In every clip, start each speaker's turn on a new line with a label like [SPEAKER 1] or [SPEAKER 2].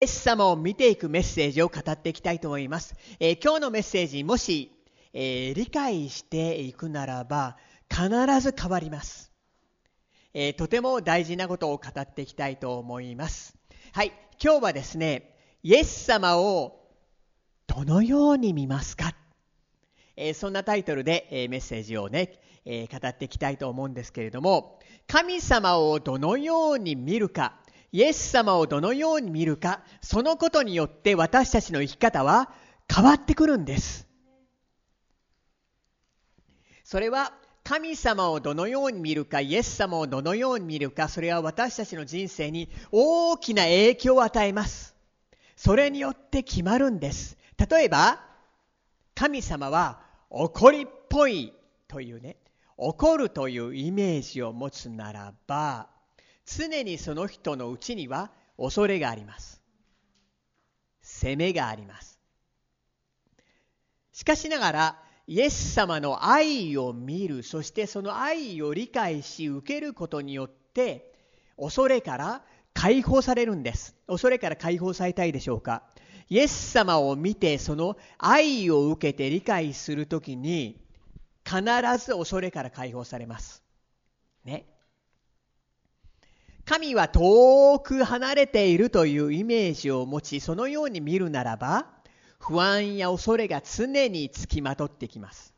[SPEAKER 1] イエス様を見ていくメッセージを語っていきたいと思います。えー、今日のメッセージ、もし、えー、理解していくならば、必ず変わります、えー、とても大事なことを語っていきたいと思います。はい、今日はですね、イエス様をどのように見ますか、えそんなタイトルで、えメッセージをね、え語っていきたいと思うんですけれども、神様をどのように見るか、イエス様をどのように見るか、そのことによって私たちの生き方は変わってくるんです。それは神様をどのように見るか、イエス様をどのように見るか、それは私たちの人生に大きな影響を与えます。それによって決まるんです。例えば、神様は怒りっぽいというね、怒るというイメージを持つならば、常にその人のうちには恐れがあります。責めがあります。しかしながら、イエス様の愛を見る、そしてその愛を理解し受けることによって、恐れから解放されるんです。恐れから解放されたいでしょうか。イエス様を見て、その愛を受けて理解するときに、必ず恐れから解放されます。ね。神は遠く離れているというイメージを持ち、そのように見るならば、不安や恐れが常につきまとってきます。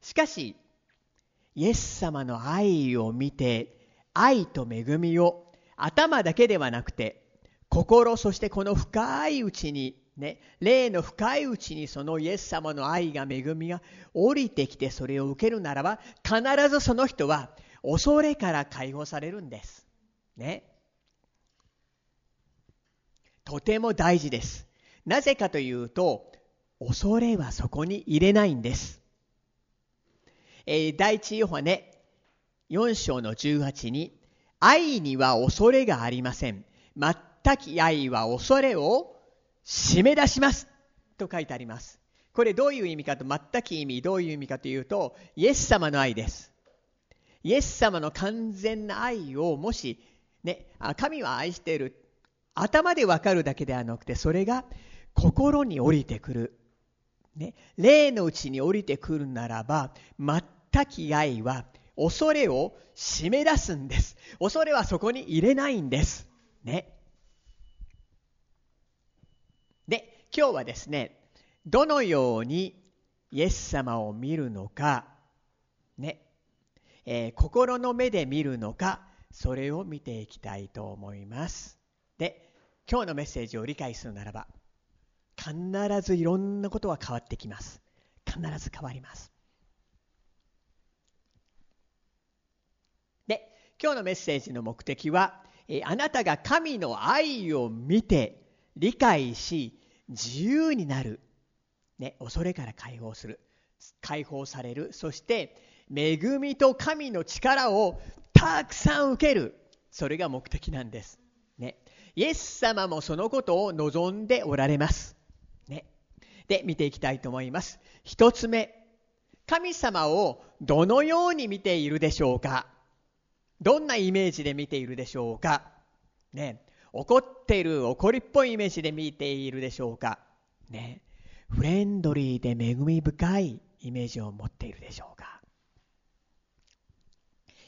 [SPEAKER 1] しかし、イエス様の愛を見て、愛と恵みを頭だけではなくて、心、そしてこの深いうちに、ね、霊の深いうちにそのイエス様の愛が恵みが降りてきてそれを受けるならば、必ずその人は恐れから解放されるんです。ね。とても大事です。なぜかというと、恐れはそこに入れないんです。えー、第一ヨハネ4章の18に、愛には恐れがありません。全く愛は恐れを締め出します。と書いてあります。これどういう意味かと、全く意味、どういう意味かというと、イエス様の愛です。イエス様の完全な愛をもしね、神は愛している。頭でわかるだけではなくて、それが心に降りてくる。ね、霊のうちに降りてくるならば、全く愛は恐れを締め出すんです。恐れはそこに入れないんです。ね。で、今日はですね、どのようにイエス様を見るのか、ね、えー、心の目で見るのか、それを見ていきたいと思います。で、今日のメッセージを理解するならば、必ずいろんなことは変わってきます。必ず変わります。で、今日のメッセージの目的は、えあなたが神の愛を見て、理解し、自由になる。ね、恐れから解放する。解放される。そして、恵みと神の力をたくさん受ける。それが目的なんです。ね。イエス様もそのことを望んでおられます。ね。で、見ていきたいと思います。一つ目。神様をどのように見ているでしょうかどんなイメージで見ているでしょうかね。怒ってる、怒りっぽいイメージで見ているでしょうかね。フレンドリーで恵み深いイメージを持っているでしょうか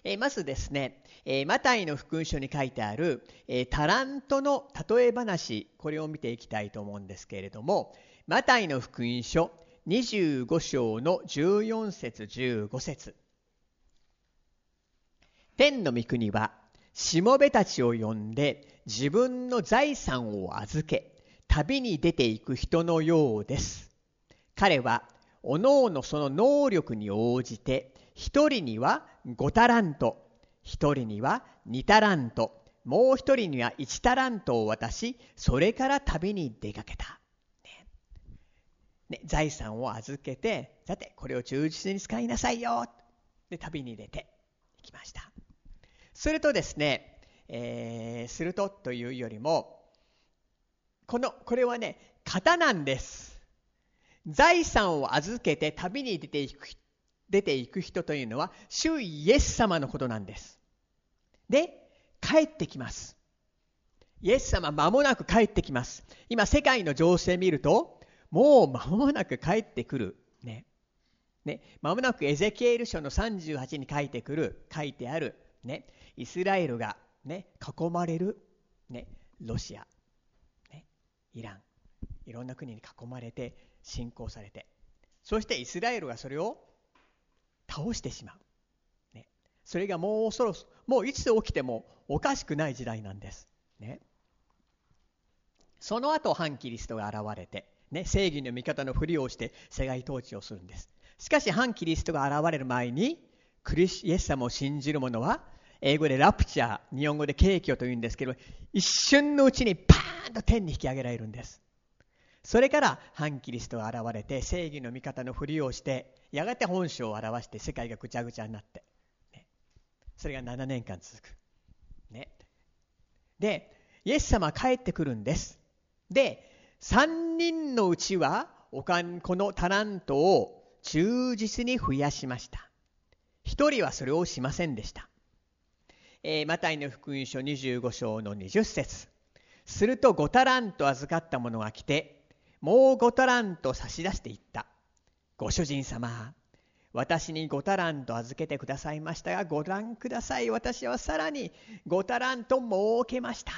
[SPEAKER 1] えまずですね、えマタイの福音書に書いてある、えタラントの例え話、これを見ていきたいと思うんですけれども、マタイの福音書25章の14節15節天の御国は、しもべたちを呼んで自分の財産を預け、旅に出ていく人のようです。彼は、おのおのその能力に応じて、一人には5タラント、一人には2タラント、もう一人には1タラントを渡し、それから旅に出かけた。ねね、財産を預けて、さて、これを忠実に使いなさいよ。で、旅に出て行きました。するとですね、えー、するとというよりも、この、これはね、型なんです。財産を預けて旅に出ていく出ていく人というのは、主イエス様のことなんです。で、帰ってきます。イエス様間もなく帰ってきます。今世界の情勢見ると、もう間もなく帰ってくる。ね。ね。間もなくエゼキエル書の38に書いてくる、書いてある。ね。イスラエルがね、囲まれる。ね。ロシア。ね。イラン。いろんな国に囲まれて、侵攻されて。そしてイスラエルがそれを倒してしまう。ね。それがもうそろそろ、もういつ起きてもおかしくない時代なんです。ね。その後反キリストが現れて、ね、正義の味方のふりをして世界統治をするんです。しかし反キリストが現れる前にクリスイエス様を信じる者は英語でラプチャー日本語で景挙というんですけど一瞬のうちにパーンと天に引き上げられるんですそれから反キリストが現れて正義の味方のふりをしてやがて本性を表して世界がぐちゃぐちゃになって、ね、それが7年間続く、ね、でイエス様は帰ってくるんです。で、3人のうちはおかんこのタラントを忠実に増やしました。1人はそれをしませんでした。えー、マタイの福音書25章の20節。すると5タラント預かった者が来て、もう5タラント差し出していった。ご主人様、私に5タラント預けてくださいましたが、ご覧ください。私はさらに5タラント設けました。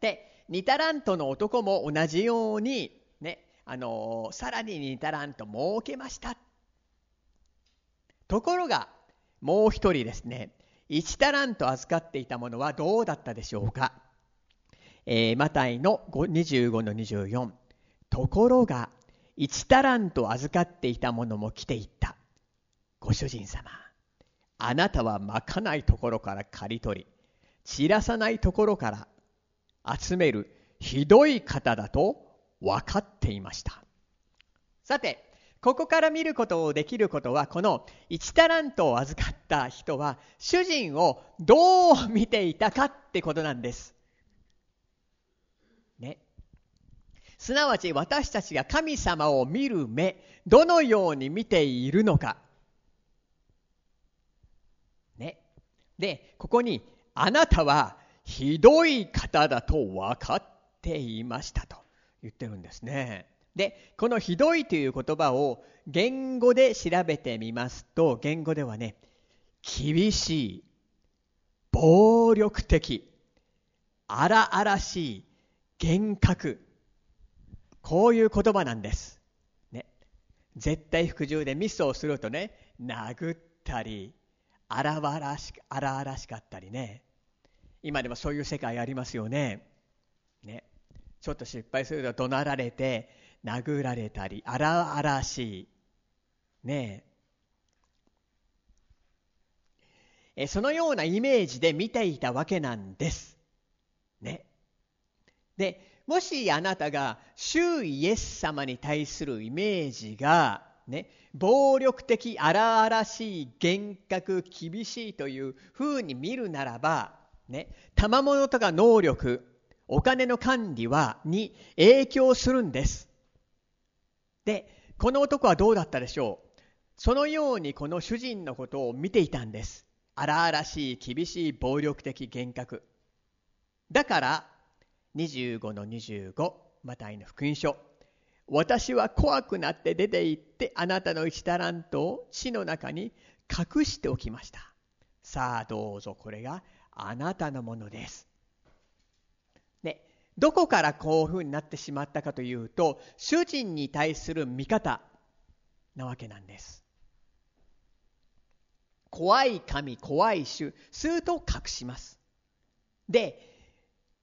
[SPEAKER 1] で、2タラントの男も同じように、ね、あのさらに2タラント設けました。ところが、もう一人ですね、1タラント預かっていたものはどうだったでしょうか。えー、マタイの25の24。ところが、1タラント預かっていたものも来ていった。ご主人様、あなたはまかないところから刈り取り、散らさないところから集めるひどい方だと分かっていましたさてここから見ることをできることはこの1タラントを預かった人は主人をどう見ていたかってことなんです。ね。すなわち私たちが神様を見る目どのように見ているのか。ね。でここにあなたはひどい方だと分かっていましたと言ってるんですね。で、このひどいという言葉を言語で調べてみますと、言語ではね、厳しい、暴力的、荒々しい、厳格、こういう言葉なんです。ね。絶対服従でミスをするとね、殴ったり、荒々し荒々しかったりね、今でもそういう世界ありますよね。ね。ちょっと失敗すると怒鳴られて、殴られたり、荒々しい。ねえ。そのようなイメージで見ていたわけなんです。ね。で、もしあなたが周囲イエス様に対するイメージが、ね、暴力的、荒々しい、厳格、厳しいというふうに見るならば、ね、賜物とか能力、お金の管理は、に影響するんです。で、この男はどうだったでしょう？そのようにこの主人のことを見ていたんです。荒々しい、厳しい、暴力的、厳格。だから、25の25、マタイの福音書。私は怖くなって出て行ってあなたの一タラントを地の中に隠しておきました。さあどうぞこれがあなたのものです。で、どこからこういうふうになってしまったかというと、主人に対する見方なわけなんです。怖い神、怖い主、すると隠します。で、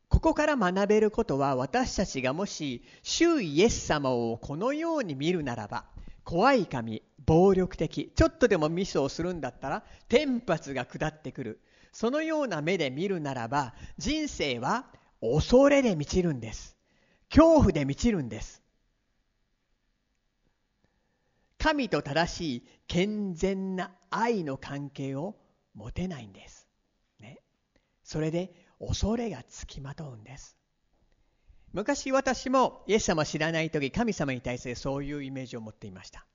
[SPEAKER 1] ここから学べることは私たちがもし主イエス様をこのように見るならば怖い神暴力的ちょっとでもミスをするんだったら天罰が下ってくる。そのような目で見るならば人生は恐れで満ちるんです。恐怖で満ちるんです。神と正しい健全な愛の関係を持てないんです、ね、それで恐れがつきまとうんです。昔私もイエス様を知らない時神様に対するそういうイメージを持っていました。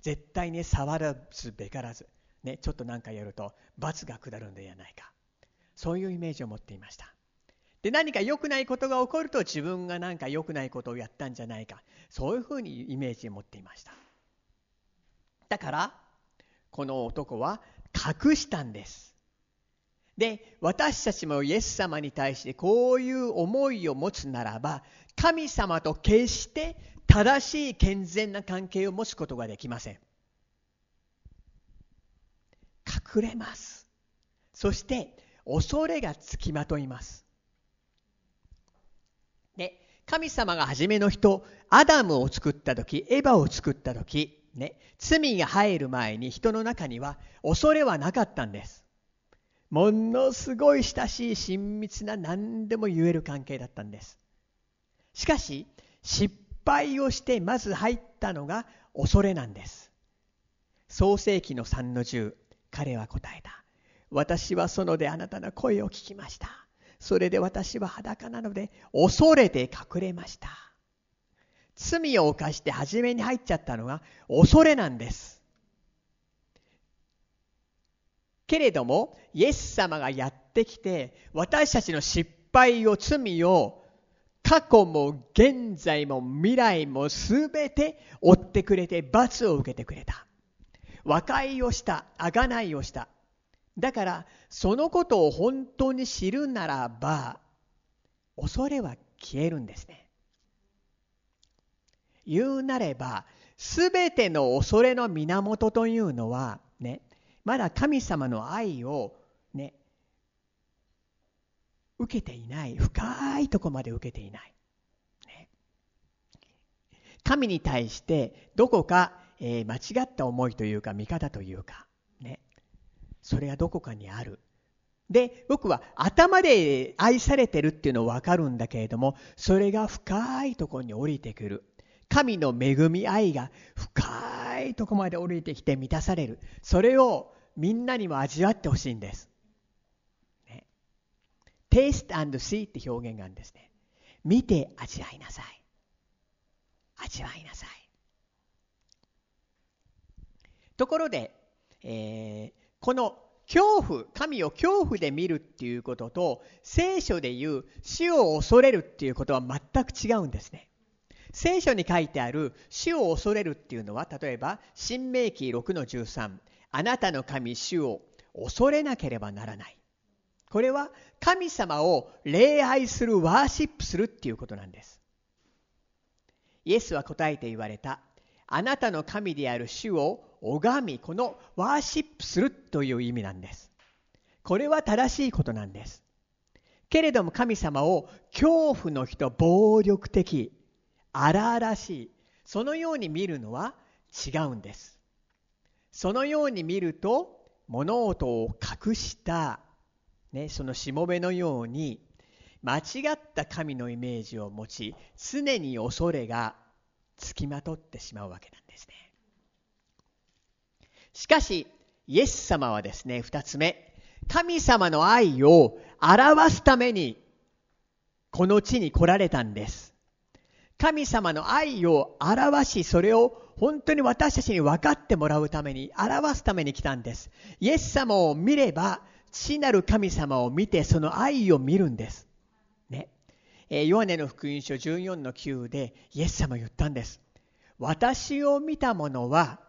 [SPEAKER 1] 絶対に触らずべからずね、ちょっと何かやると罰が下るんではないか。そういうイメージを持っていました。で何か良くないことが起こると自分が何か良くないことをやったんじゃないか。そういうふうにイメージを持っていました。だからこの男は隠したんです。で私たちもイエス様に対してこういう思いを持つならば神様と決して正しい健全な関係を持つことができません。隠れます。そして恐れがつきまといます。で神様が初めの人アダムを作った時エヴァを作った時ね罪が入る前に人の中には恐れはなかったんです。ものすごい親しい親密な何でも言える関係だったんです。しかし失敗をしてまず入ったのが恐れなんです。創世紀の3の10彼は答えた。私はそのであなたの声を聞きました。それで私は裸なので恐れて隠れました。罪を犯して初めに入っちゃったのが恐れなんです。けれどもイエス様がやってきて私たちの失敗を罪を過去も現在も未来も全て追ってくれて罰を受けてくれた。和解をした贖いをした。だからそのことを本当に知るならば恐れは消えるんですね。言うなれば全ての恐れの源というのはねまだ神様の愛をね受けていない。深いとこまで受けていない、ね、神に対してどこか、えー、間違った思いというか見方というか。ね。それがどこかにある。で僕は頭で愛されてるっていうのは分かるんだけれどもそれが深いとこに降りてくる。神の恵み愛が深いとこまで降りてきて満たされる。それをみんなにも味わってほしいんです、ね、taste and see って表現があるんですね。見て味わいなさい。味わいなさい。ところで、えー、この恐怖神を恐怖で見るっていうことと聖書で言う死を恐れるっていうことは全く違うんですね。聖書に書いてある死を恐れるっていうのは例えば新明記6の13あなたの神主を恐れなければならない。これは神様を礼拝するワーシップするっていうことなんです。イエスは答えて言われたあなたの神である主を拝みこのワーシップするという意味なんです。これは正しいことなんです。けれども神様を恐怖の人暴力的荒々しい。そのように見るのは違うんです。そのように見ると物事を隠した、ね、そのしもべのように間違った神のイメージを持ち常に恐れがつきまとってしまうわけなんですね。しかしイエス様はですね二つ目神様の愛を表すためにこの地に来られたんです。神様の愛を表し、それを本当に私たちに分かってもらうために、表すために来たんです。イエス様を見れば、父なる神様を見て、その愛を見るんです。ね。えヨハネの福音書14の9で、イエス様言ったんです。私を見た者は、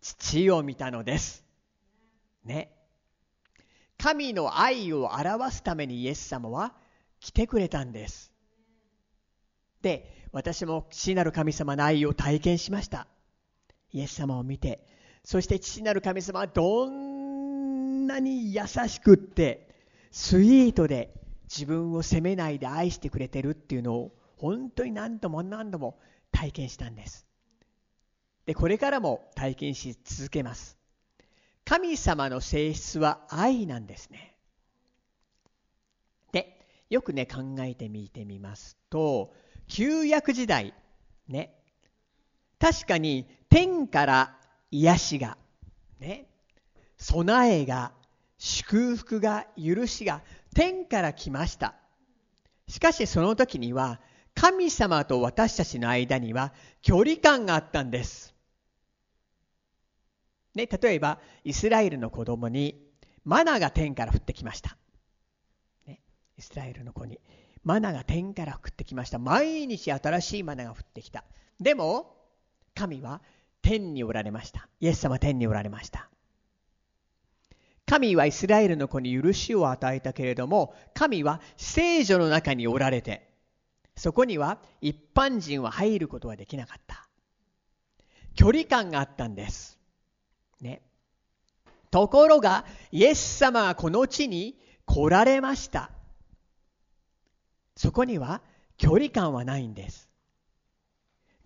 [SPEAKER 1] 父を見たのです。ね。神の愛を表すためにイエス様は来てくれたんです。で、私も父なる神様の愛を体験しました。イエス様を見てそして父なる神様はどんなに優しくってスイートで自分を責めないで愛してくれてるっていうのを本当に何度も何度も体験したんです。でこれからも体験し続けます。神様の性質は愛なんですね。でよくね考えてみてみますと旧約時代、ね、確かに天から癒しが、ね、備えが、祝福が、許しが天から来ました。しかしその時には神様と私たちの間には距離感があったんです。ね、例えばイスラエルの子供にマナが天から降ってきました。ね、イスラエルの子に。マナが天から降ってきました。毎日新しいマナが降ってきた。でも神は天におられました。イエス様は天におられました。神はイスラエルの子に許しを与えたけれども神は聖女の中におられてそこには一般人は入ることはできなかった。距離感があったんです。ね。ところがイエス様がこの地に来られました。そこには距離感はないんです。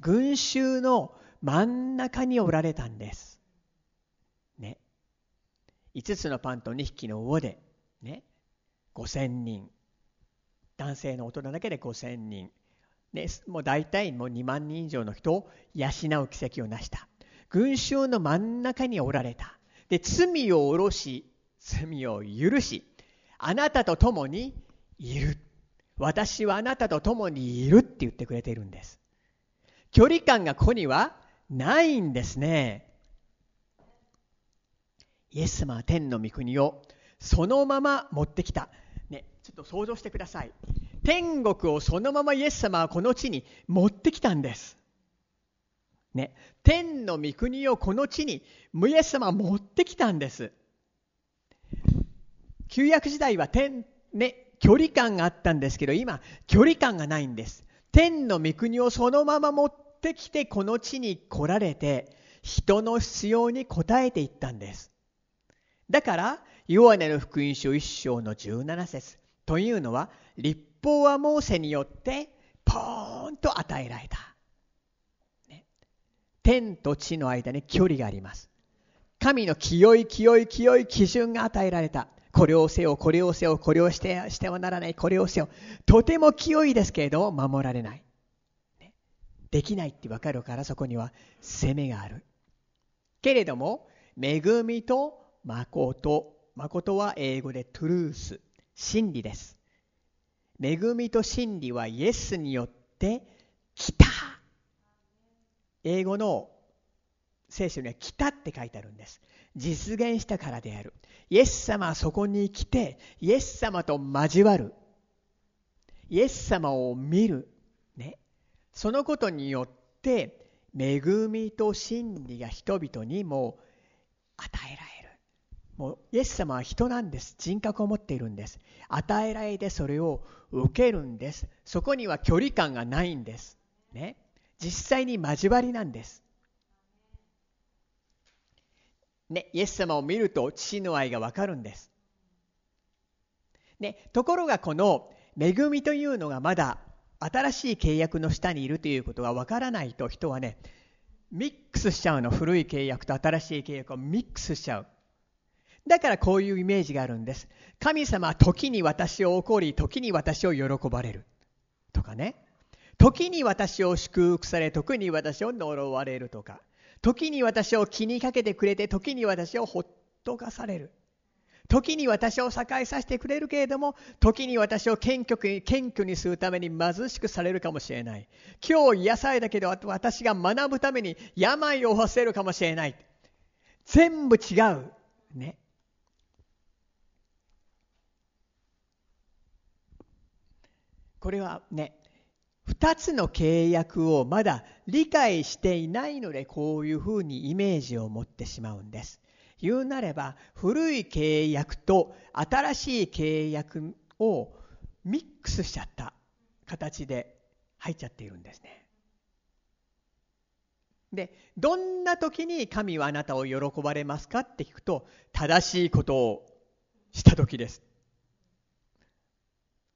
[SPEAKER 1] 群衆の真ん中におられたんです。ね。5つのパンと2匹の魚でね。5000人。男性の大人だけで5000人。ね、もう大体もう2万人以上の人を養う奇跡を成した。群衆の真ん中におられた。で罪を下ろし罪を許しあなたと共にいる。私はあなたと共にいるって言ってくれているんです。距離感がここにはないんですね。イエス様は天の御国をそのまま持ってきた、ね、ちょっと想像してください。天国をそのままイエス様はこの地に持ってきたんです。ね、天の御国をこの地にイエス様は持ってきたんです。旧約時代は天、ね、距離感があったんですけど、今、距離感がないんです。天の御国をそのまま持ってきて、この地に来られて、人の必要に応えていったんです。だから、ヨアネの福音書1章の17節というのは、立法はモーセによって、ポーンと与えられた。ね天と地の間に距離があります。神の清い清い清い基準が与えられた。これをせよ、これをせよ、これをしてしてはならない、これをせよ。とても清いですけれど、守られない。ね、できないって分かるから、そこには責めがある。けれども、恵みと誠。誠は英語でトゥルース。真理です。恵みと真理はイエスによって来た。英語の聖書には来たって書いてあるんです。実現したからである。イエス様はそこに来て、イエス様と交わる。イエス様を見る。ね。そのことによって、恵みと真理が人々にも与えられる。もうイエス様は人なんです。人格を持っているんです。与えられてそれを受けるんです。そこには距離感がないんです。ね。実際に交わりなんです。ね、イエス様を見ると父の愛がわかるんです。ね、ところがこの恵みというのがまだ新しい契約の下にいるということがわからないと人はね、ミックスしちゃうの。古い契約と新しい契約をミックスしちゃう。だからこういうイメージがあるんです。神様は時に私を怒り、時に私を喜ばれる。とかね。時に私を祝福され、時に私を呪われるとか、時に私を気にかけてくれて、時に私をほっとかされる。時に私を栄えさせてくれるけれども、時に私を謙虚に謙虚にするために貧しくされるかもしれない。今日癒されたけど、私が学ぶために病を負わせるかもしれない。全部違う。ね。これはね、2つの契約をまだ理解していないのでこういうふうにイメージを持ってしまうんです。言うなれば古い契約と新しい契約をミックスしちゃった形で入っちゃっているんですね。で、どんな時に神はあなたを喜ばれますかって聞くと正しいことをした時です。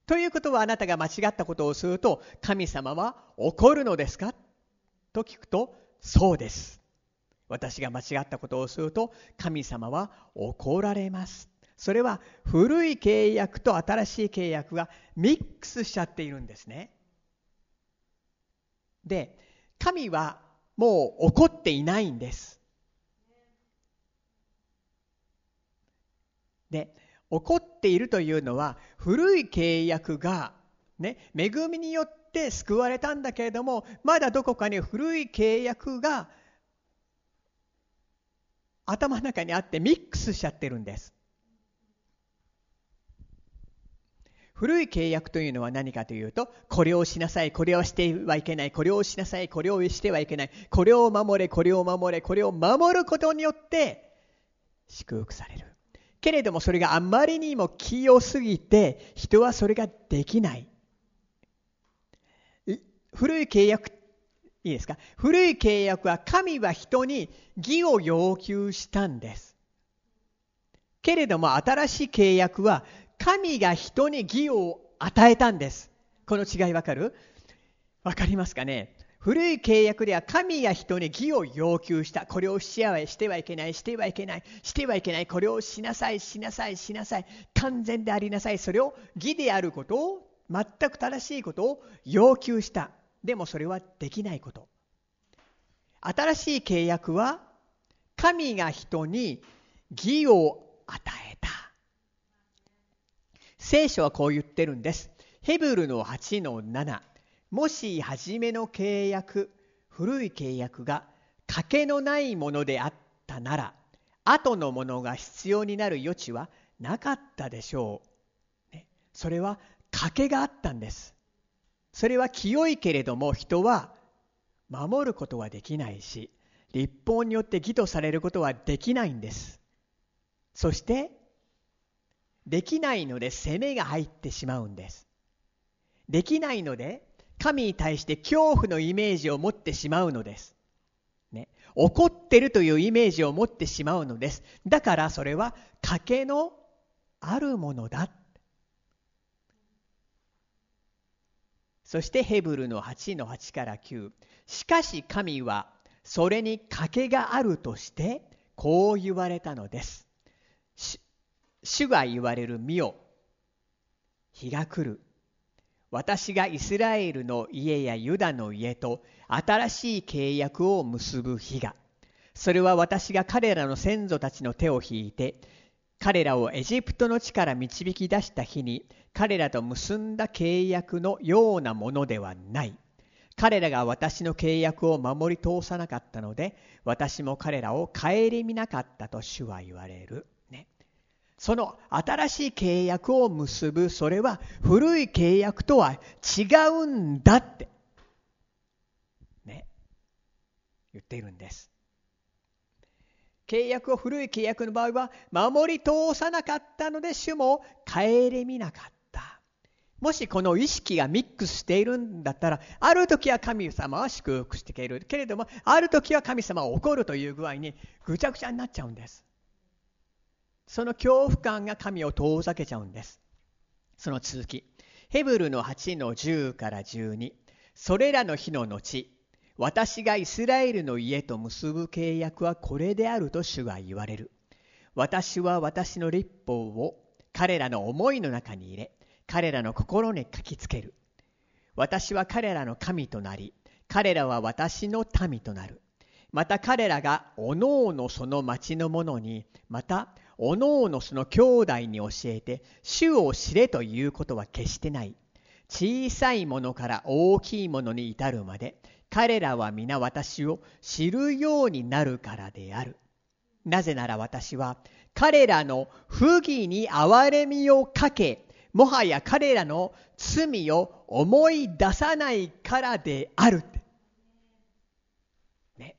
[SPEAKER 1] ということはあなたが間違ったことをすると神様は怒るのですか？と聞くとそうです。私が間違ったことをすると神様は怒られます。それは古い契約と新しい契約がミックスしちゃっているんですね。で、神はもう怒っていないんです。で、起こっているというのは古い契約が、ね、恵みによって救われたんだけれどもまだどこかに古い契約が頭の中にあってミックスしちゃってるんです。古い契約というのは何かというと、これをしなさい、これはしてはいけない、これをしなさい、これをしてはいけない、これを守れ、これを守れ、これを守ることによって祝福される。けれどもそれがあまりにも清すぎて、人はそれができない。古い契約、いいですか？古い契約は神は人に義を要求したんです。けれども新しい契約は神が人に義を与えたんです。この違いわかる？わかりますかね？古い契約では神が人に義を要求した。これをししてはいけない、してはいけない、してはいけない、これをしなさい、しなさい、しなさい、完全でありなさい。それを義であることを、全く正しいことを要求した。でもそれはできないこと。新しい契約は神が人に義を与えた。聖書はこう言ってるんです。ヘブルの8の7。もし初めの契約、古い契約が賭けのないものであったなら、後のものが必要になる余地はなかったでしょう。ね、それは賭けがあったんです。それは清いけれども人は守ることはできないし、立法によって義とされることはできないんです。そして、できないので責めが入ってしまうんです。できないので、神に対して恐怖のイメージを持ってしまうのです。ね、怒ってるというイメージを持ってしまうのです。だからそれは賭けのあるものだ。そしてヘブルの8の8から9。しかし神はそれに賭けがあるとしてこう言われたのです。主が言われる身を日が来る。私がイスラエルの家やユダの家と新しい契約を結ぶ日が。それは私が彼らの先祖たちの手を引いて、彼らをエジプトの地から導き出した日に、彼らと結んだ契約のようなものではない。彼らが私の契約を守り通さなかったので、私も彼らを顧みなかったと主は言われる。その新しい契約を結ぶ、それは古い契約とは違うんだって、ね、言っているんです。契約を古い契約の場合は守り通さなかったので主も顧みなかった。もしこの意識がミックスしているんだったら、ある時は神様は祝福してくれる。けれども、ある時は神様は怒るという具合にぐちゃぐちゃになっちゃうんです。その恐怖感が神を遠ざけちゃうんです。その続き。ヘブルの8の10から12。それらの日の後、私がイスラエルの家と結ぶ契約はこれであると主は言われる。私は私の立法を彼らの思いの中に入れ、彼らの心に書きつける。私は彼らの神となり、彼らは私の民となる。また彼らがおのおのその町の者に、またおのおのその兄弟に教えて、主を知れということは決してない。小さいものから大きいものに至るまで、彼らは皆私を知るようになるからである。なぜなら私は彼らの不義に憐れみをかけ、もはや彼らの罪を思い出さないからである。ね。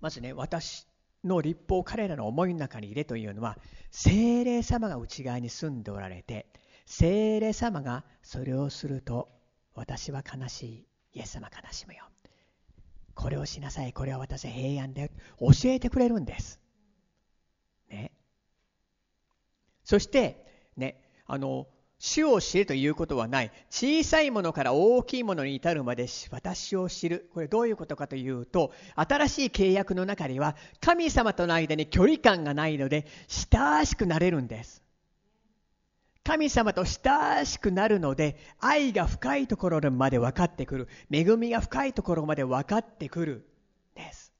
[SPEAKER 1] まずね、私の立法を彼らの思いの中に入れというのは、精霊様が内側に住んでおられて、精霊様がそれをすると、私は悲しい。イエス様悲しむよ。これをしなさい。これは私は平安だよ。教えてくれるんです。ね。そして、ね、あの、主を知るということはない。小さいものから大きいものに至るまで私を知る。これどういうことかというと、新しい契約の中には神様との間に距離感がないので親しくなれるんです。神様と親しくなるので愛が深いところまで分かってくる。恵みが深いところまで分かってくる。です。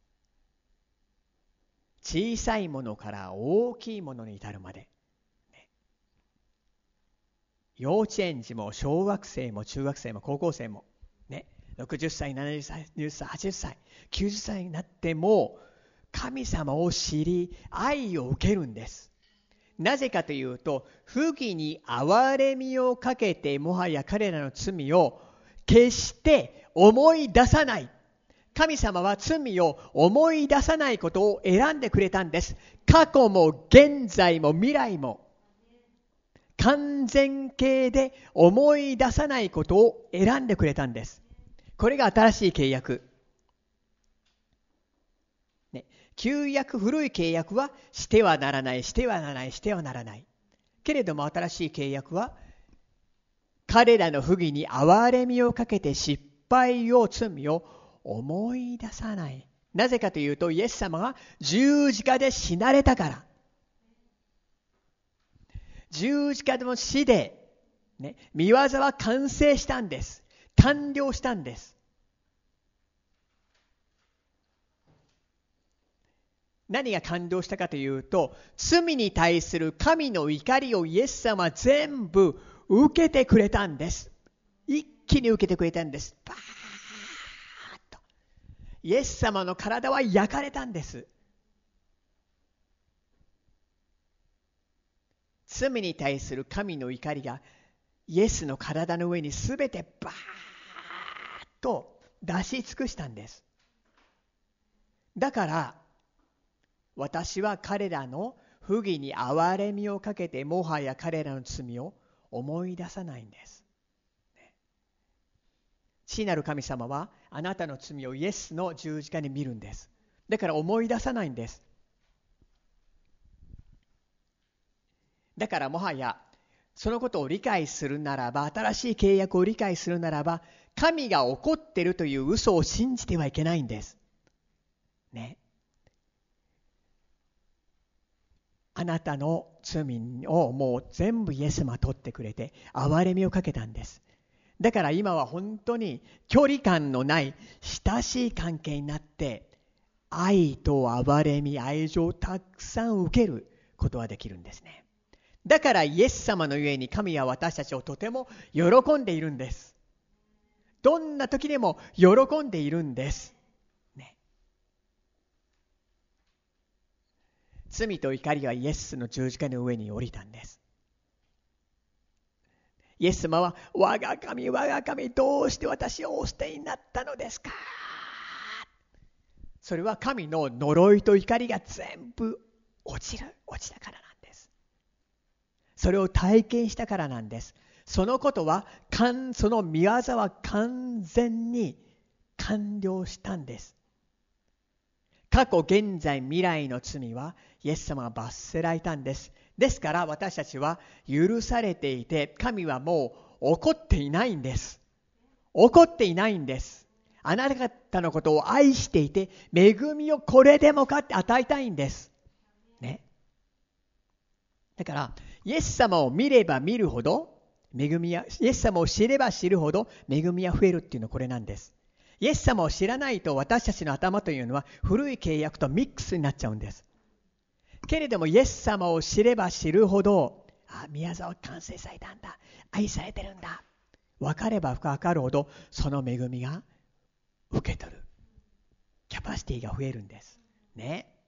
[SPEAKER 1] 小さいものから大きいものに至るまで。幼稚園児も小学生も中学生も高校生も、ね、60歳、70歳、70歳、80歳、90歳になっても、神様を知り、愛を受けるんです。なぜかというと、不義に憐れみをかけて、もはや彼らの罪を決して思い出さない。神様は罪を思い出さないことを選んでくれたんです。過去も現在も未来も。完全形で思い出さないことを選んでくれたんです。これが新しい契約。ね、旧約、古い契約はしてはならない、してはならない、してはならない。けれども新しい契約は彼らの不義に憐れみをかけて失敗を、罪を思い出さない。なぜかというと、イエス様が十字架で死なれたから。十字架の死で、ね、見業は完成したんです。完了したんです。何が感動したかというと、罪に対する神の怒りをイエス様は全部受けてくれたんです。一気に受けてくれたんです。バーッと。イエス様の体は焼かれたんです。罪に対する神の怒りがイエスの体の上に全てバーッと出し尽くしたんです。だから私は彼らの不義に憐れみをかけてもはや彼らの罪を思い出さないんです。父なる神様はあなたの罪をイエスの十字架に見るんです。だから思い出さないんです。だからもはやそのことを理解するならば新しい契約を理解するならば神が怒ってるという嘘を信じてはいけないんです。ね。あなたの罪をもう全部イエス様取ってくれて憐れみをかけたんですだから今は本当に距離感のない親しい関係になって愛と憐れみ愛情をたくさん受けることができるんですねだからイエス様のゆえに神は私たちをとても喜んでいるんですどんな時でも喜んでいるんです罪と怒りはイエスの十字架の上に降りたんです。イエス様は、我が神、我が神、どうして私をお捨てになったのですか？それは神の呪いと怒りが全部落ちる、落ちたからな。それを体験したからなんです。そのことは、その見業は完全に完了したんです。過去、現在、未来の罪はイエス様が罰せられたんです。ですから私たちは許されていて、神はもう怒っていないんです。怒っていないんです。あなた方のことを愛していて、恵みをこれでもかって与えたいんです。だから、イエス様を見れば見るほど、恵みや、イエス様を知れば知るほど、恵みは増えるっていうのはこれなんです。イエス様を知らないと私たちの頭というのは古い契約とミックスになっちゃうんです。けれどもイエス様を知れば知るほど、あ、宮沢完成されたんだ。愛されてるんだ。分かれば分かるほどその恵みが受け取る。キャパシティが増えるんです。ね。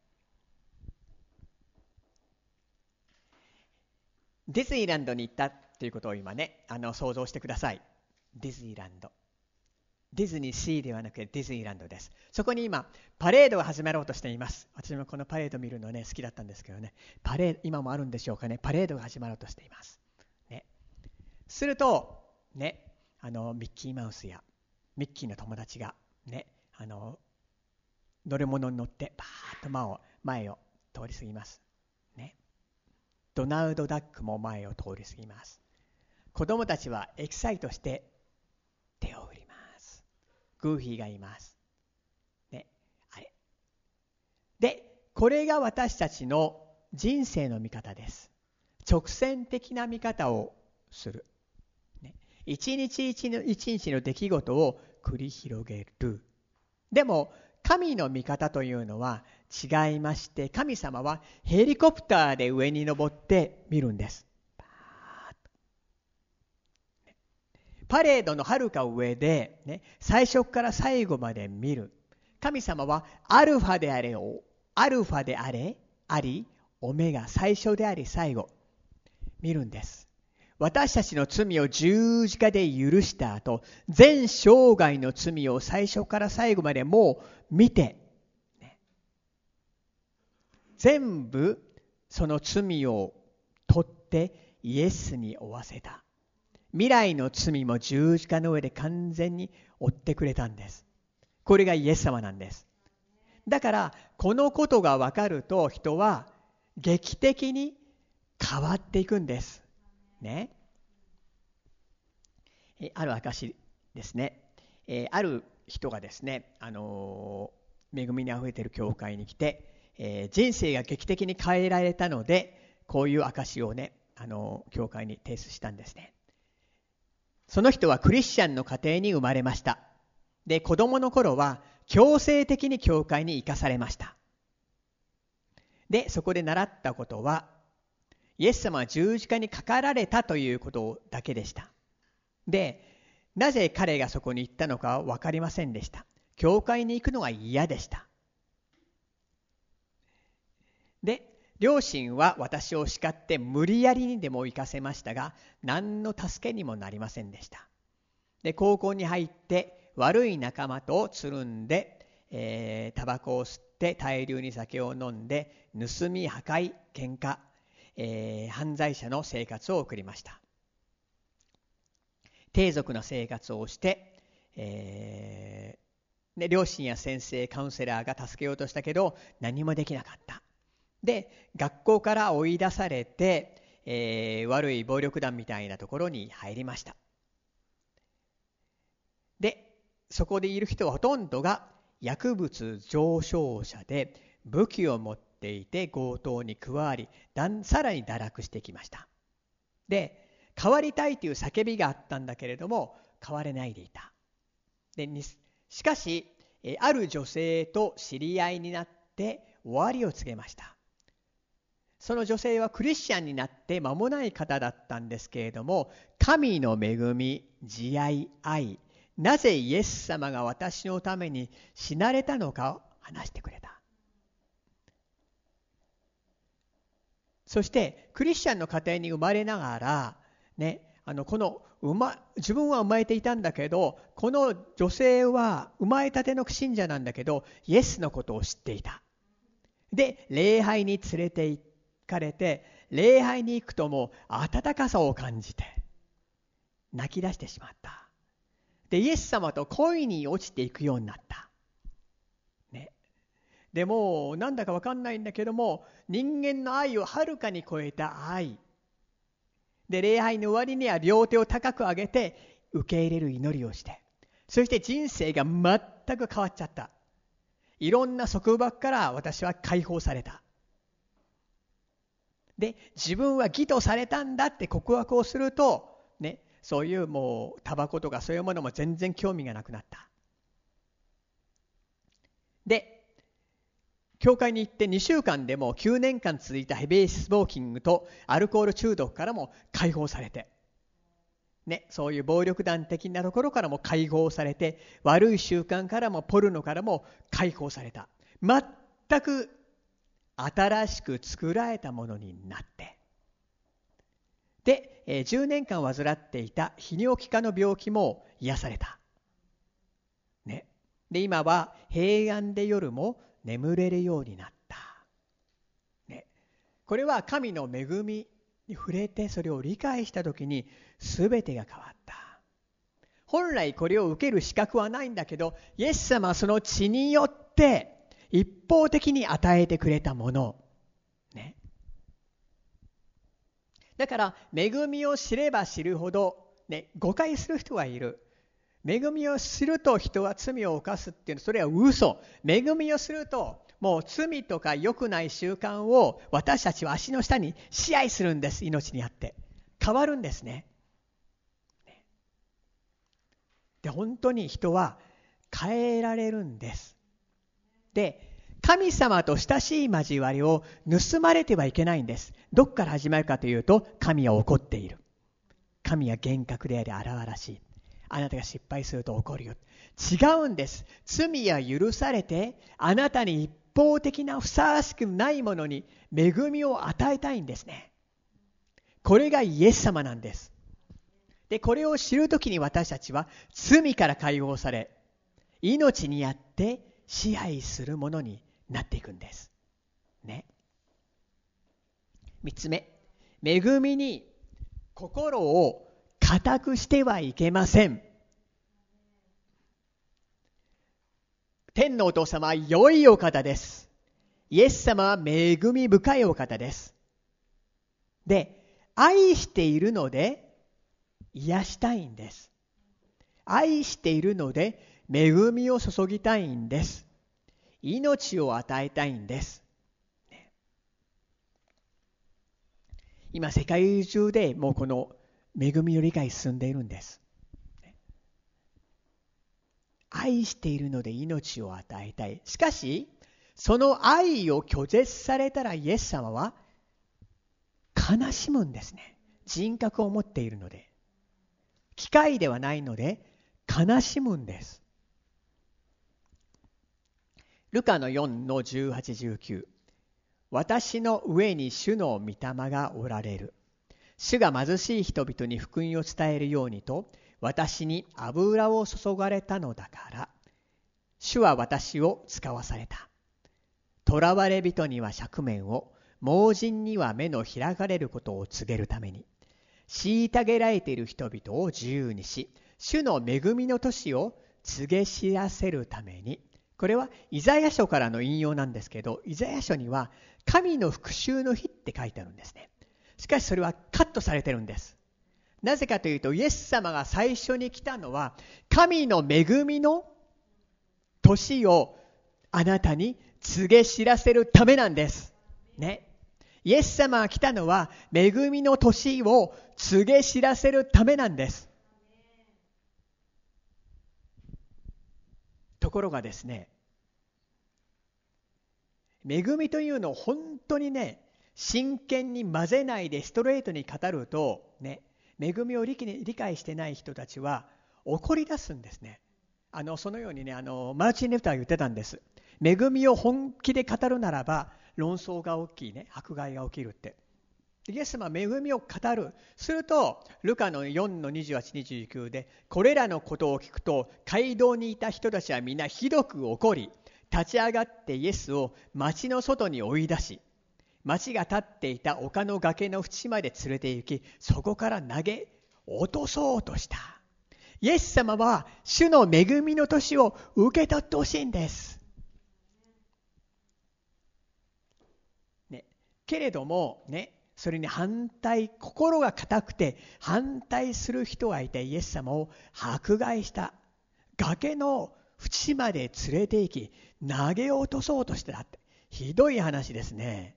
[SPEAKER 1] ディズニーランドに行ったということを今ね、あの想像してください。ディズニーランド。ディズニーシーではなくてディズニーランドです。そこに今、パレードが始まろうとしています。私もこのパレード見るのね、好きだったんですけどね、パレード、今もあるんでしょうかね、パレードが始まろうとしています。ね。すると、ね、あの、ミッキーマウスや、ミッキーの友達が、ね、あの、乗り物に乗って、バーッと前を前を通り過ぎます。ドナルド・ダックも前を通り過ぎます。子供たちはエキサイトして手を振りますグーフィーがいます。ね。あれ。で、これが私たちの人生の見方です。直線的な見方をする。ね、一日一日の出来事を繰り広げる。でも、神の見方というのは違いまして、神様はヘリコプターで上に登って見るんです。パレードのはるか上で、ね、最初から最後まで見る。神様はアルファであれを、アルファであれ、あり、オメガ最初であり最後見るんです私たちの罪を十字架で許した後全生涯の罪を最初から最後までもう見て、ね、全部その罪を取ってイエスに負わせた。未来の罪も十字架の上で完全に負ってくれたんです。これがイエス様なんです。だからこのことが分かると人は劇的に変わっていくんです。ね。えある証ですね。えある人がですね、あの恵みにあふれている教会に来て、え人生が劇的に変えられたので、こういう証をね、あの教会に提出したんですね。その人はクリスチャンの家庭に生まれました。で、子供の頃は強制的に教会に行かされました。で、そこで習ったことは、イエス様は十字架にかかられたということだけでした。で、なぜ彼がそこに行ったのか分かりませんでした。教会に行くのが嫌でした。で、両親は私を叱って無理やりにでも行かせましたが、何の助けにもなりませんでした。で、高校に入って悪い仲間とつるんで、えー、タバコを吸って大量に酒を飲んで盗み破壊喧嘩、えー、犯罪者の生活を送りました。低俗な生活をして、えー、で両親や先生カウンセラーが助けようとしたけど何もできなかった。で学校から追い出されて、えー、悪い暴力団みたいなところに入りました。でそこでいる人はほとんどが薬物上昇者で武器を持ってていて強盗に加わりさらに堕落してきました。で変わりたいという叫びがあったんだけれども変われないでいた。でしかしある女性と知り合いになって終わりを告げました。その女性はクリスチャンになって間もない方だったんですけれども神の恵み慈愛愛なぜイエス様が私のために死なれたのかを話してくれた。そしてクリスチャンの家庭に生まれながら、ね、あのこの生ま自分は生まれていたんだけどこの女性は生まれたての信者なんだけどイエスのことを知っていた。で礼拝に連れて行かれて礼拝に行くともう温かさを感じて泣き出してしまった。で、イエス様と恋に落ちていくようになった。でも、なんだかわかんないんだけども、人間の愛をはるかに超えた愛。で、礼拝の終わりには両手を高く上げて、受け入れる祈りをして、そして人生が全く変わっちゃった。いろんな束縛から私は解放された。で、自分は義とされたんだって告白をすると、ね、そういうもうタバコとかそういうものも全然興味がなくなったで教会に行って2週間でも9年間続いたヘビースモーキングとアルコール中毒からも解放されてね、そういう暴力団的なところからも解放されて悪い習慣からもポルノからも解放された全く新しく作られたものになってで、10年間患っていた泌尿器科の病気も癒された。ね。で、今は平安で夜も眠れるようになった。ね。これは神の恵みに触れてそれを理解した時に全てが変わった。本来これを受ける資格はないんだけど、イエス様はその血によって一方的に与えてくれたもの。ね。だから恵みを知れば知るほど、ね、誤解する人がいる恵みを知ると人は罪を犯すっていうのそれは嘘恵みをするともう罪とか良くない習慣を私たちは足の下に支配するんです命にあって変わるんですねで本当に人は変えられるんですで神様と親しい交わりを盗まれてはいけないんです。どっから始まるかというと、神は怒っている。神は厳格であり荒々しい。あなたが失敗すると怒るよ。違うんです。罪は許されて、あなたに一方的なふさわしくないものに恵みを与えたいんですね。これがイエス様なんです。で、これを知るときに私たちは罪から解放され、命にあって支配するものになっていくんです。ね。三つ目、恵みに心を固くしてはいけません。天のお父様は良いお方です。イエス様は恵み深いお方です。で、愛しているので癒したいんです。愛しているので恵みを注ぎたいんです。命を与えたいんです。今世界中でもうこの恵みの理解進んでいるんです。愛しているので命を与えたい。しかし、その愛を拒絶されたらイエス様は悲しむんですね。人格を持っているので。機械ではないので悲しむんです。ルカの4の18、19。私の上に主の御霊がおられる。主が貧しい人々に福音を伝えるようにと、私に油を注がれたのだから、主は私を使わされた。囚われ人には釈面を、盲人には目の開かれることを告げるために、虐げられている人々を自由にし、主の恵みの年を告げ知らせるために、これはイザヤ書からの引用なんですけど、イザヤ書には神の復讐の日って書いてあるんですね。しかしそれはカットされてるんです。なぜかというと、イエス様が最初に来たのは、神の恵みの年をあなたに告げ知らせるためなんです。ね。イエス様が来たのは、恵みの年を告げ知らせるためなんです。ところがですね、恵みというのを本当にね、真剣に混ぜないでストレートに語ると、ね、恵みを理解してない人たちは怒り出すんですね。あのそのようにねあのマーチン・レフターが言ってたんです。恵みを本気で語るならば論争が大きいね迫害が起きるって。イエス様は恵みを語る。すると、ルカの4の28、29で、これらのことを聞くと、街道にいた人たちは皆ひどく怒り、立ち上がってイエスを町の外に追い出し、町が立っていた丘の崖の縁まで連れて行き、そこから投げ落とそうとした。イエス様は主の恵みの年を受け取ってほしいんです。ね、けれども、ね、それに反対、心が固くて反対する人がいてイエス様を迫害した。崖の縁まで連れて行き、投げ落とそうとしてたって。ひどい話ですね。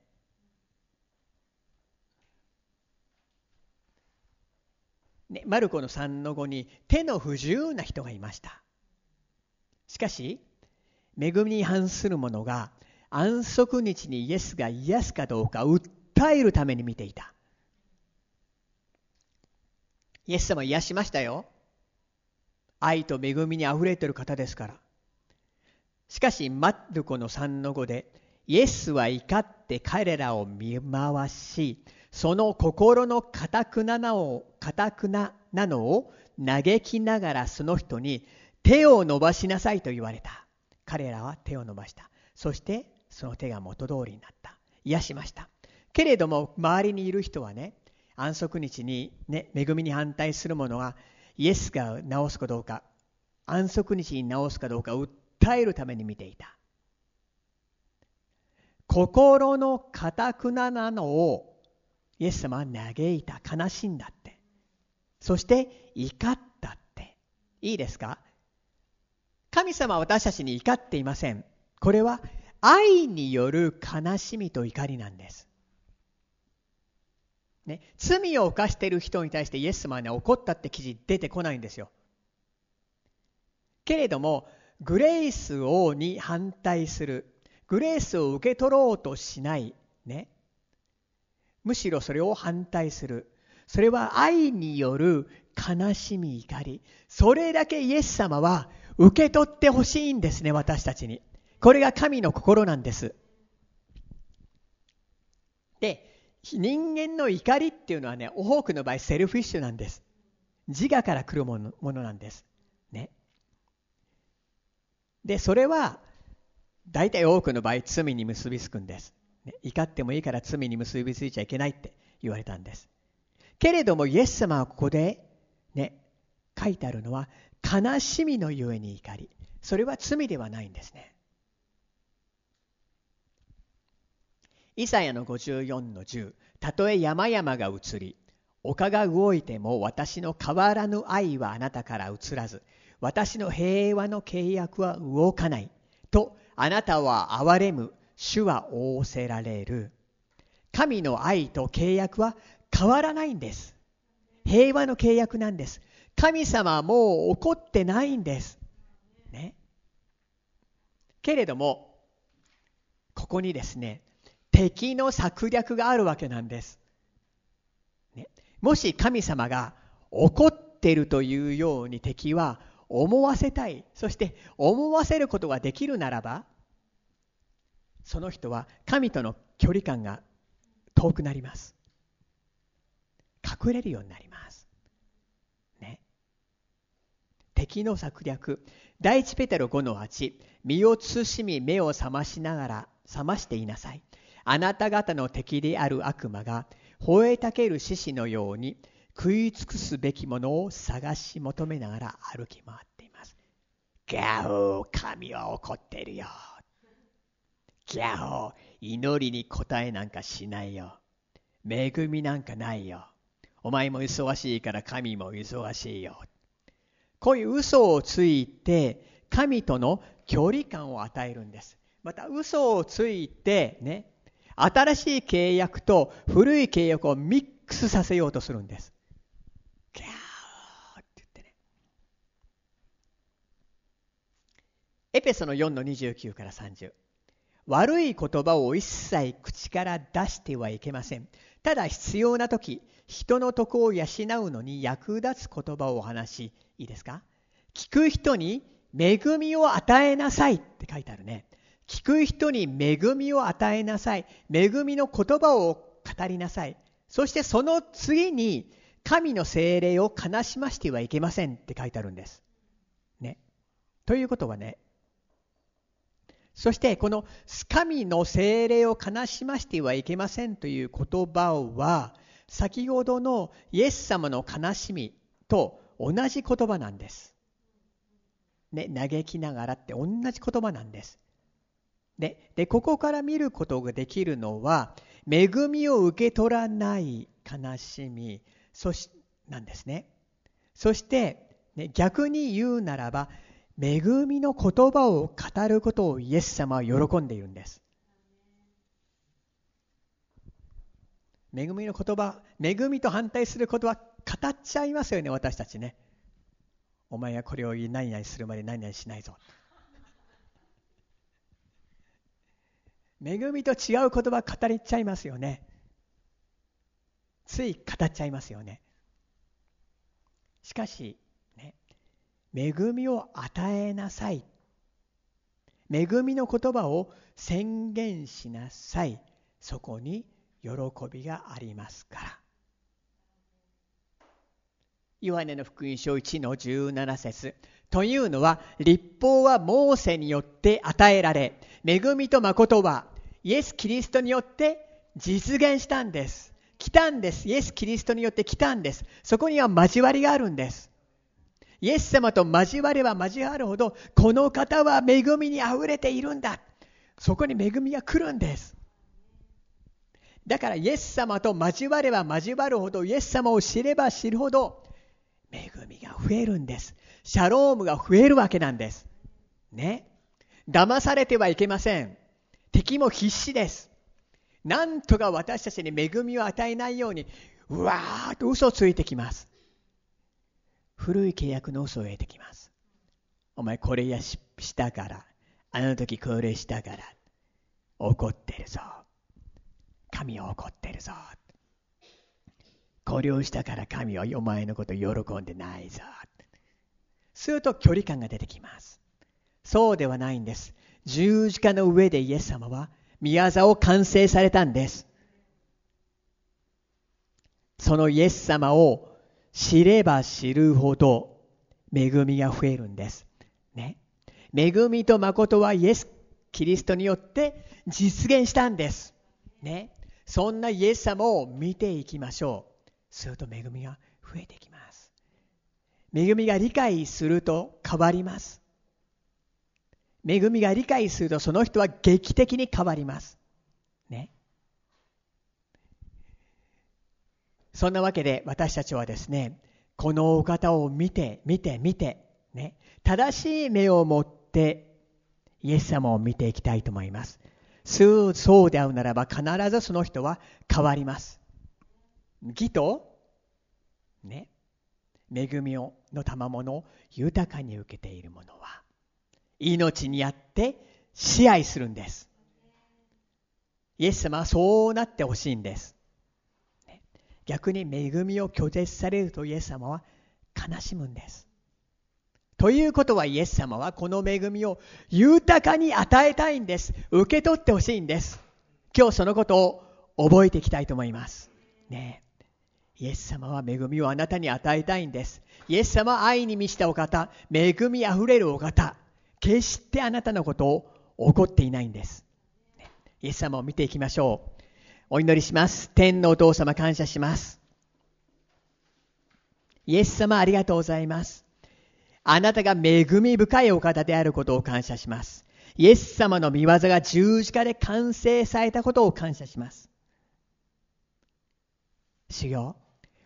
[SPEAKER 1] ね、マルコの3の5に手の不自由な人がいました。しかし、恵みに反する者が安息日にイエスが癒すかどうか訴えるために見ていた。イエス様癒しましたよ。愛と恵みにあふれている方ですから。しかし、マルコの3の5で、イエスは怒って彼らを見回し、その心のかたくななを、かたくななのを嘆きながらその人に手を伸ばしなさいと言われた。彼らは手を伸ばした。そしてその手が元通りになった。癒しました。けれども周りにいる人はね、安息日にね、恵みに反対する者がイエスが治すかどうか、安息日に治すかどうか訴えるために見ていた。心のかたくななのをイエス様は嘆いた、悲しんだって。そして怒ったって。いいですか？神様は私たちに怒っていません。これは愛による悲しみと怒りなんです。ね、罪を犯している人に対してイエス様はね、怒ったって記事出てこないんですよ。けれども、グレイスをに反対する、グレースを受け取ろうとしない、ね、むしろそれを反対する。それは愛による悲しみ、怒り。それだけイエス様は受け取ってほしいんですね、私たちに。これが神の心なんです。で、人間の怒りっていうのはね、多くの場合セルフィッシュなんです。自我から来るものものなんです。ね。で、それは、大体多くの場合罪に結びつくんです。ね、怒ってもいいから罪に結びついちゃいけないって言われたんです。けれども、イエス様はここで、ね、書いてあるのは、悲しみのゆえに怒り。それは罪ではないんですね。イサヤの54の10たとえ山々が移り丘が動いても私の変わらぬ愛はあなたから移らず私の平和の契約は動かないとあなたは憐れむ主は仰せられる神の愛と契約は変わらないんです。平和の契約なんです。神様はもう怒ってないんです。ね。けれどもここにですね敵の策略があるわけなんです。ね、もし神様が怒ってるというように敵は思わせたい、そして思わせることができるならば、その人は神との距離感が遠くなります。隠れるようになります。ね。敵の策略。第一ペテロ5の8。身を慎み目を覚ましながら、覚ましていなさい。あなた方の敵である悪魔が吠えたける獅子のように食い尽くすべきものを探し求めながら歩き回っています。ギャホー、神は怒ってるよ。ギャホー、祈りに答えなんかしないよ。恵みなんかないよ。お前も忙しいから神も忙しいよ。こういう嘘をついて神との距離感を与えるんです。また嘘をついてね、新しい契約と古い契約をミックスさせようとするんです。ギャーって言ってね。エペソの4の29から30。悪い言葉を一切口から出してはいけません。ただ必要な時、人の徳を養うのに役立つ言葉をお話し、いいですか？聞く人に恵みを与えなさいって書いてあるね。聞く人に恵みを与えなさい。恵みの言葉を語りなさい。そしてその次に、神の精霊を悲しましてはいけませんって書いてあるんです。ね。ということはね、そしてこの神の精霊を悲しましてはいけませんという言葉は、先ほどのイエス様の悲しみと同じ言葉なんです。ね、嘆きながらって同じ言葉なんです。ででここから見ることができるのは恵みを受け取らない悲しみそしなんですねそして、ね、逆に言うならば恵みの言葉を語ることをイエス様は喜んでいるんです恵みの言葉恵みと反対することは語っちゃいますよね私たちねお前はこれを何々するまで何々しないぞ恵みと違う言葉語りちゃいますよね。つい語っちゃいますよね。しかし、恵みを与えなさい。恵みの言葉を宣言しなさい。そこに喜びがありますから。ヨハネの福音書1の17節というのは、立法はモーセによって与えられ、恵みと誠はイエス・キリストによって実現したんです。来たんです。イエス・キリストによって来たんです。そこには交わりがあるんです。イエス様と交われば交わるほど、この方は恵みにあふれているんだ。そこに恵みが来るんです。だからイエス様と交われば交わるほど、イエス様を知れば知るほど、恵みが増えるんです。シャロームが増えるわけなんです。ね。騙されてはいけません。敵も必死です。なんとか私たちに恵みを与えないように、うわーっと嘘ついてきます。古い契約の嘘を得てきます。お前これやししたから、あの時これしたから、怒ってるぞ。神は怒ってるぞ。これをしたから神はお前のこと喜んでないぞ。すると距離感が出てきます。そうではないんです。十字架の上でイエス様は宮業を完成されたんです。そのイエス様を知れば知るほど恵みが増えるんです。ね。恵みと誠はイエス・キリストによって実現したんです。ね。そんなイエス様を見ていきましょう。すると恵みが増えてきます。恵みが理解すると変わります。恵みが理解するとその人は劇的に変わります。ね。そんなわけで私たちはですね、このお方を見て、見て、見て、ね、正しい目を持ってイエス様を見ていきたいと思います。そうであるならば必ずその人は変わります。義と、ね、恵みをの賜物を豊かに受けている者は命にあって支配するんです。イエス様はそうなってほしいんです。逆に恵みを拒絶されるとイエス様は悲しむんです。ということはイエス様はこの恵みを豊かに与えたいんです。受け取ってほしいんです。今日そのことを覚えていきたいと思います。ねイエス様は恵みをあなたに与えたいんです。イエス様は愛に満ちたお方、恵みあふれるお方。決してあなたのことを怒っていないんです。イエス様を見ていきましょう。お祈りします。天のお父様感謝します。イエス様ありがとうございます。あなたが恵み深いお方であることを感謝します。イエス様の見業が十字架で完成されたことを感謝します。主よ、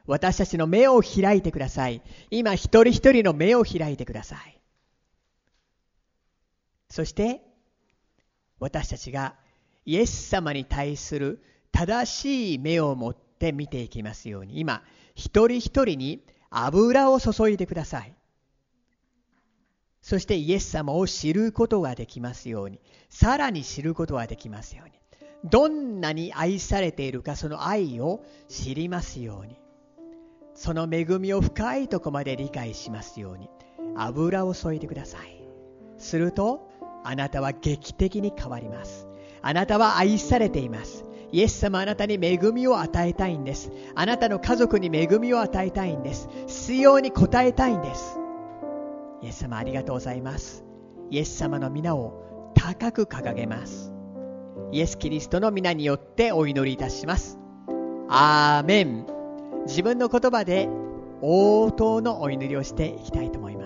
[SPEAKER 1] 私たちの目を開いてください。今一人一人の目を開いてください。そして私たちがイエス様に対する正しい目を持って見ていきますように。今一人一人に油を注いでください。そしてイエス様を知ることができますように。さらに知ることができますように。どんなに愛されているかその愛を知りますように。その恵みを深いとこまで理解しますように。油を注いでください。するとあなたは劇的に変わります。あなたは愛されています。イエス様あなたに恵みを与えたいんです。あなたの家族に恵みを与えたいんです。必要に応えたいんです。イエス様ありがとうございます。イエス様の皆を高く掲げます。イエス・キリストの皆によってお祈りいたします。アーメン。自分の言葉で応答のお祈りをしていきたいと思います。